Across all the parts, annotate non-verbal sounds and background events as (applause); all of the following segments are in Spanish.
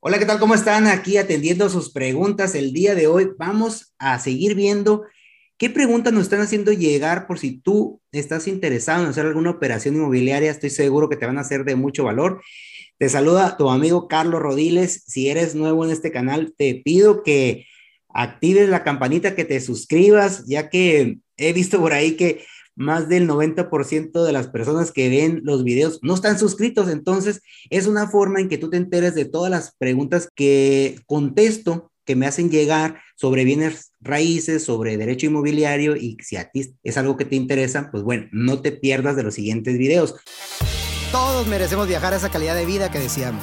Hola, ¿qué tal? ¿Cómo están? Aquí atendiendo sus preguntas. El día de hoy vamos a seguir viendo qué preguntas nos están haciendo llegar por si tú estás interesado en hacer alguna operación inmobiliaria. Estoy seguro que te van a ser de mucho valor. Te saluda tu amigo Carlos Rodiles. Si eres nuevo en este canal, te pido que actives la campanita, que te suscribas, ya que he visto por ahí que más del 90% de las personas que ven los videos no están suscritos, entonces es una forma en que tú te enteres de todas las preguntas que contesto que me hacen llegar sobre bienes raíces, sobre derecho inmobiliario y si a ti es algo que te interesa, pues bueno, no te pierdas de los siguientes videos. Todos merecemos viajar a esa calidad de vida que decíamos.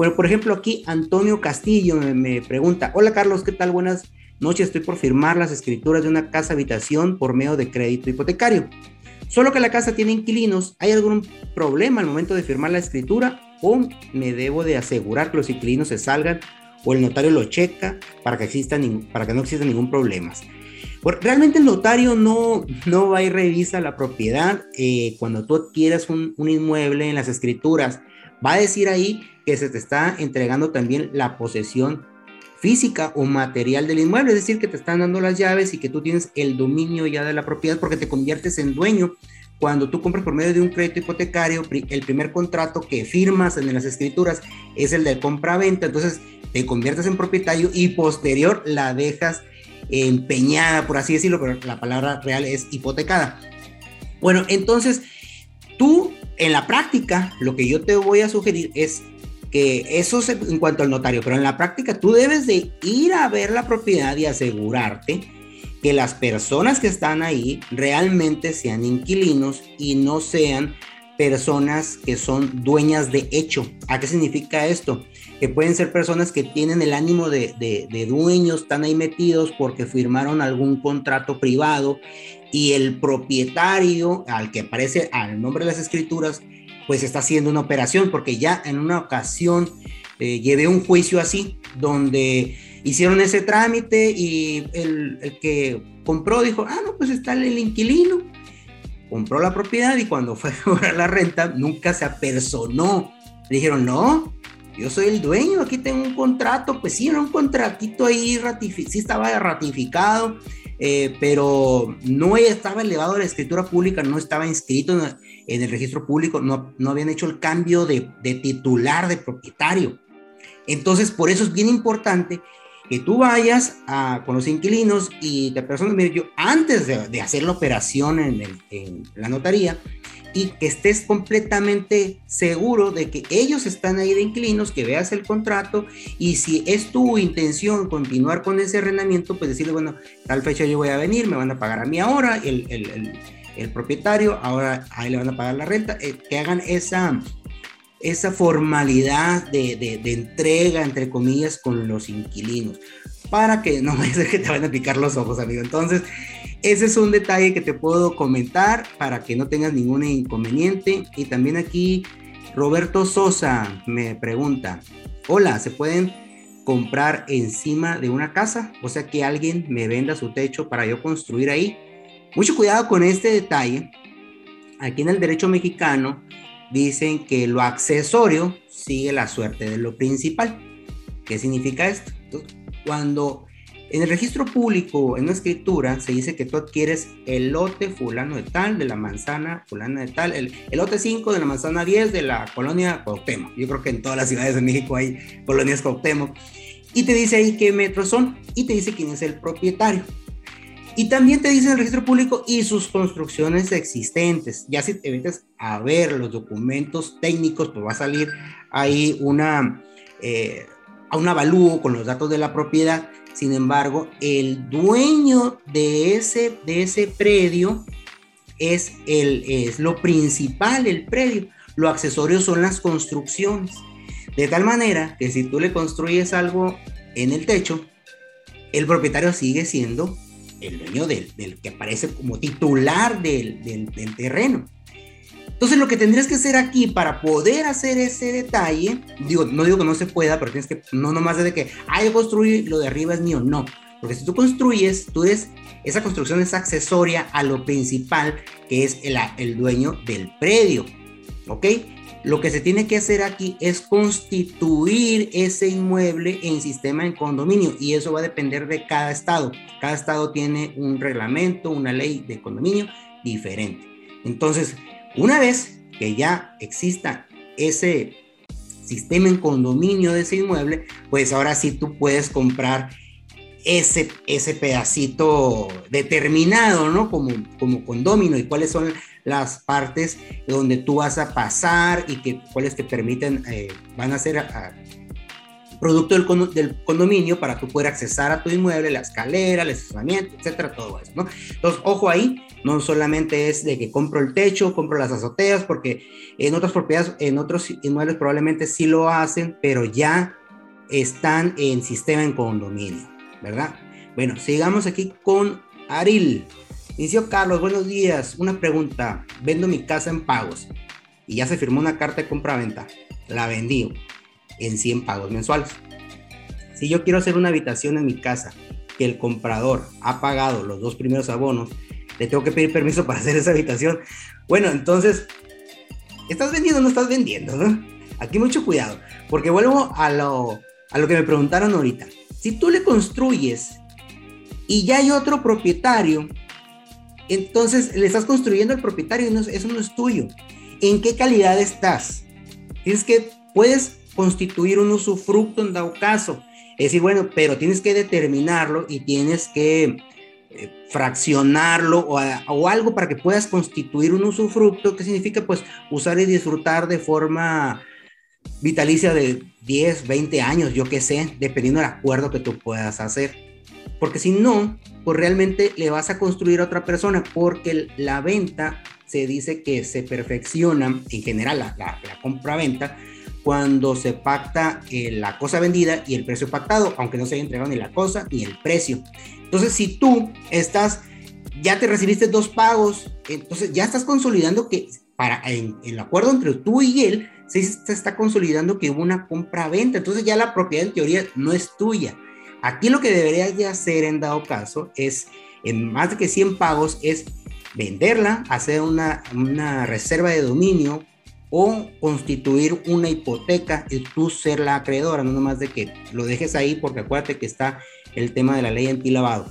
Bueno, por ejemplo, aquí Antonio Castillo me, me pregunta, hola Carlos, ¿qué tal? Buenas noches, estoy por firmar las escrituras de una casa habitación por medio de crédito hipotecario. Solo que la casa tiene inquilinos, ¿hay algún problema al momento de firmar la escritura o me debo de asegurar que los inquilinos se salgan o el notario lo checa para que, exista para que no exista ningún problema? realmente el notario no, no va y revisa la propiedad eh, cuando tú adquieras un, un inmueble en las escrituras. Va a decir ahí que se te está entregando también la posesión física o material del inmueble, es decir, que te están dando las llaves y que tú tienes el dominio ya de la propiedad porque te conviertes en dueño. Cuando tú compras por medio de un crédito hipotecario, el primer contrato que firmas en las escrituras es el de compra-venta, entonces te conviertes en propietario y posterior la dejas empeñada, por así decirlo, pero la palabra real es hipotecada. Bueno, entonces tú en la práctica, lo que yo te voy a sugerir es que eso es en cuanto al notario, pero en la práctica tú debes de ir a ver la propiedad y asegurarte que las personas que están ahí realmente sean inquilinos y no sean personas que son dueñas de hecho. ¿A qué significa esto? Que pueden ser personas que tienen el ánimo de, de, de dueños, están ahí metidos porque firmaron algún contrato privado y el propietario al que aparece al nombre de las escrituras pues está haciendo una operación, porque ya en una ocasión eh, llevé un juicio así, donde hicieron ese trámite y el, que compró dijo, ah, no, pues está el inquilino, compró la propiedad y cuando fue (laughs) a cobrar la renta nunca se apersonó. Le dijeron, no, yo soy el dueño, aquí tengo un contrato, pues sí, era un contratito ahí, sí estaba ratificado, eh, pero no estaba elevado a la escritura pública, no estaba inscrito en, el registro público, no, no habían hecho el cambio de, titular, de propietario. Entonces, por eso es bien importante que tú vayas a, con los inquilinos y te personas, yo antes de, hacer la operación en, la notaría, y que estés completamente seguro de que ellos están ahí de inquilinos, que veas el contrato y si es tu intención continuar con ese arrendamiento, pues decirle, bueno, tal fecha yo voy a venir, me van a pagar a mí ahora, el, el, el, propietario, ahora ahí le van a pagar la renta, eh, que hagan esa, esa formalidad de, de, entrega, entre comillas, con los inquilinos, para que no (laughs) vaya a que te van a picar los ojos, amigo. Entonces, ese es un detalle que te puedo comentar para que no tengas ningún inconveniente. Y también aquí Roberto Sosa me pregunta, hola, ¿se pueden comprar encima de una casa? O sea, que alguien me venda su techo para yo construir ahí. Mucho cuidado con este detalle. Aquí en el derecho mexicano dicen que lo accesorio sigue la suerte de lo principal. ¿Qué significa esto? cuando en el registro público, en una escritura, se dice que tú adquieres el lote fulano de tal, de la manzana fulana de tal, el, lote 5 de la manzana 10 de la colonia Cuauhtémoc. Yo creo que en todas las ciudades de México hay colonias Cuauhtémoc. Y te dice ahí qué metros son y te dice quién es el propietario. Y también te dice en el registro público y sus construcciones existentes. Ya si te metes a ver los documentos técnicos, pues va a salir ahí una, eh, a un avalúo con los datos de la propiedad sin embargo, el dueño de ese, de ese predio es, el, es lo principal, el predio. Lo accesorio son las construcciones. De tal manera que si tú le construyes algo en el techo, el propietario sigue siendo el dueño del, que aparece como titular del, del, terreno. Entonces lo que tendrías que hacer aquí para poder hacer ese detalle, digo, no digo que no se pueda, pero tienes que, no nomás de que, ah, yo construí, lo de arriba es mío, no. Porque si tú construyes, tú eres, esa construcción es accesoria a lo principal, que es el, el dueño del predio. ¿Ok? Lo que se tiene que hacer aquí es constituir ese inmueble en sistema en condominio y eso va a depender de cada estado. Cada estado tiene un reglamento, una ley de condominio diferente. Entonces, una vez que ya exista ese sistema en condominio de ese inmueble, pues ahora sí tú puedes comprar ese, ese pedacito determinado, ¿no? Como, como condomino y cuáles son las partes donde tú vas a pasar y que cuáles te permiten, eh, van a ser a, producto del, del, condominio para tú poder accesar a tu inmueble, la escalera, el estacionamiento, etcétera, todo eso, ¿no? Entonces, ojo ahí, no solamente es de que compro el techo, compro las azoteas, porque en otras propiedades, en otros inmuebles probablemente sí lo hacen, pero ya están en sistema en condominio, ¿verdad? Bueno, sigamos aquí con Aril. Inicio Carlos, buenos días. Una pregunta. Vendo mi casa en pagos y ya se firmó una carta de compra-venta. La vendí en 100 pagos mensuales. Si yo quiero hacer una habitación en mi casa que el comprador ha pagado los dos primeros abonos, le tengo que pedir permiso para hacer esa habitación. Bueno, entonces, ¿estás vendiendo o no estás vendiendo? Aquí mucho cuidado, porque vuelvo a lo, a lo que me preguntaron ahorita. Si tú le construyes y ya hay otro propietario entonces le estás construyendo al propietario y eso no es tuyo. ¿En qué calidad estás? Tienes que, puedes constituir un usufructo en dado caso. Es decir, bueno, pero tienes que determinarlo y tienes que eh, fraccionarlo o, o, algo para que puedas constituir un usufructo, que significa pues usar y disfrutar de forma vitalicia de 10, 20 años, yo qué sé, dependiendo del acuerdo que tú puedas hacer. Porque si no, pues realmente le vas a construir a otra persona, porque la venta se dice que se perfecciona, en general la, compra-venta, cuando se pacta eh, la cosa vendida y el precio pactado, aunque no se haya entregado ni la cosa ni el precio. Entonces, si tú estás, ya te recibiste dos pagos, entonces ya estás consolidando que para en, el acuerdo entre tú y él, se está consolidando que hubo una compra-venta. Entonces ya la propiedad en teoría no es tuya Aquí lo que deberías de hacer en dado caso es, en más de que 100 pagos, es venderla, hacer una, una reserva de dominio o constituir una hipoteca y tú ser la acreedora, no nomás de que lo dejes ahí porque acuérdate que está el tema de la ley antilavado.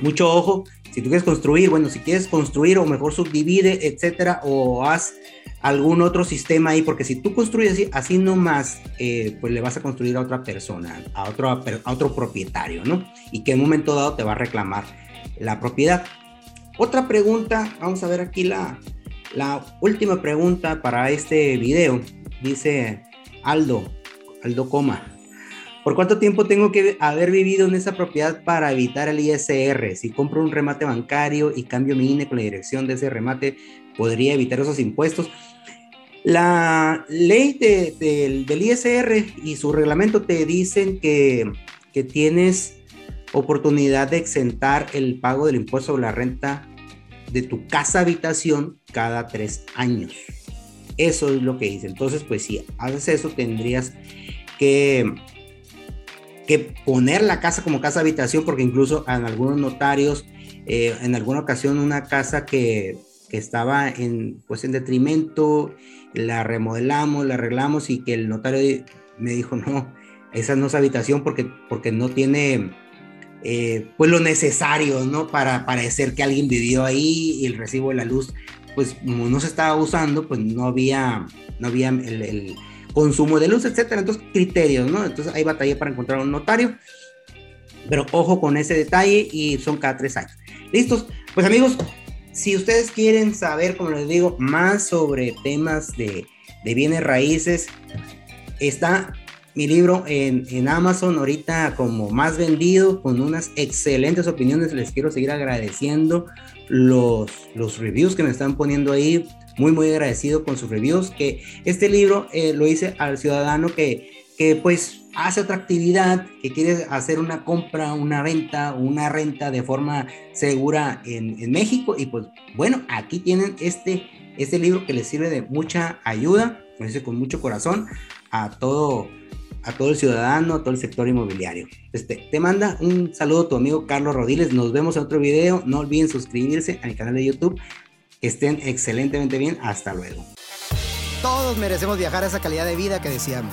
Mucho ojo, si tú quieres construir, bueno, si quieres construir o mejor subdivide, etcétera, o haz algún otro sistema ahí, porque si tú construyes así, así nomás, eh, pues le vas a construir a otra persona, a otro, a otro propietario, ¿no? Y que en un momento dado te va a reclamar la propiedad. Otra pregunta, vamos a ver aquí la, la última pregunta para este video. Dice Aldo, Aldo Coma. ¿Por cuánto tiempo tengo que haber vivido en esa propiedad para evitar el ISR? Si compro un remate bancario y cambio mi INE con la dirección de ese remate, ¿podría evitar esos impuestos? La ley del ISR y su reglamento te dicen que, que tienes oportunidad de exentar el pago del impuesto sobre la renta de tu casa habitación cada tres años. Eso es lo que dice. Entonces, pues si haces eso, tendrías que, que poner la casa como casa habitación, porque incluso en algunos notarios, eh, en alguna ocasión, una casa que, que estaba en, pues, en detrimento la remodelamos, la arreglamos y que el notario me dijo, no, esa no es habitación porque, porque no tiene eh, pues lo necesario, ¿no? Para parecer que alguien vivió ahí y el recibo de la luz, pues como no se estaba usando, pues no había, no había el, consumo de luz, etcétera. Entonces, criterios, ¿no? Entonces hay batalla para encontrar un notario. Pero ojo con ese detalle y son cada tres años. ¿Listos? Pues amigos, si ustedes quieren saber, como les digo, más sobre temas de, bienes raíces, está mi libro en, Amazon ahorita como más vendido, con unas excelentes opiniones. Les quiero seguir agradeciendo los, los reviews que me están poniendo ahí. Muy, muy agradecido con sus reviews. Que este libro eh, lo hice al ciudadano que, que pues hace otra actividad, que quiere hacer una compra, una venta una renta de forma segura en, en, México. Y pues bueno, aquí tienen este, este libro que les sirve de mucha ayuda, lo con mucho corazón, a todo, a todo el ciudadano, a todo el sector inmobiliario. Este, te manda un saludo tu amigo Carlos Rodiles. Nos vemos en otro video. No olviden suscribirse a mi canal de YouTube. Que estén excelentemente bien. Hasta luego. Todos merecemos viajar a esa calidad de vida que deseamos.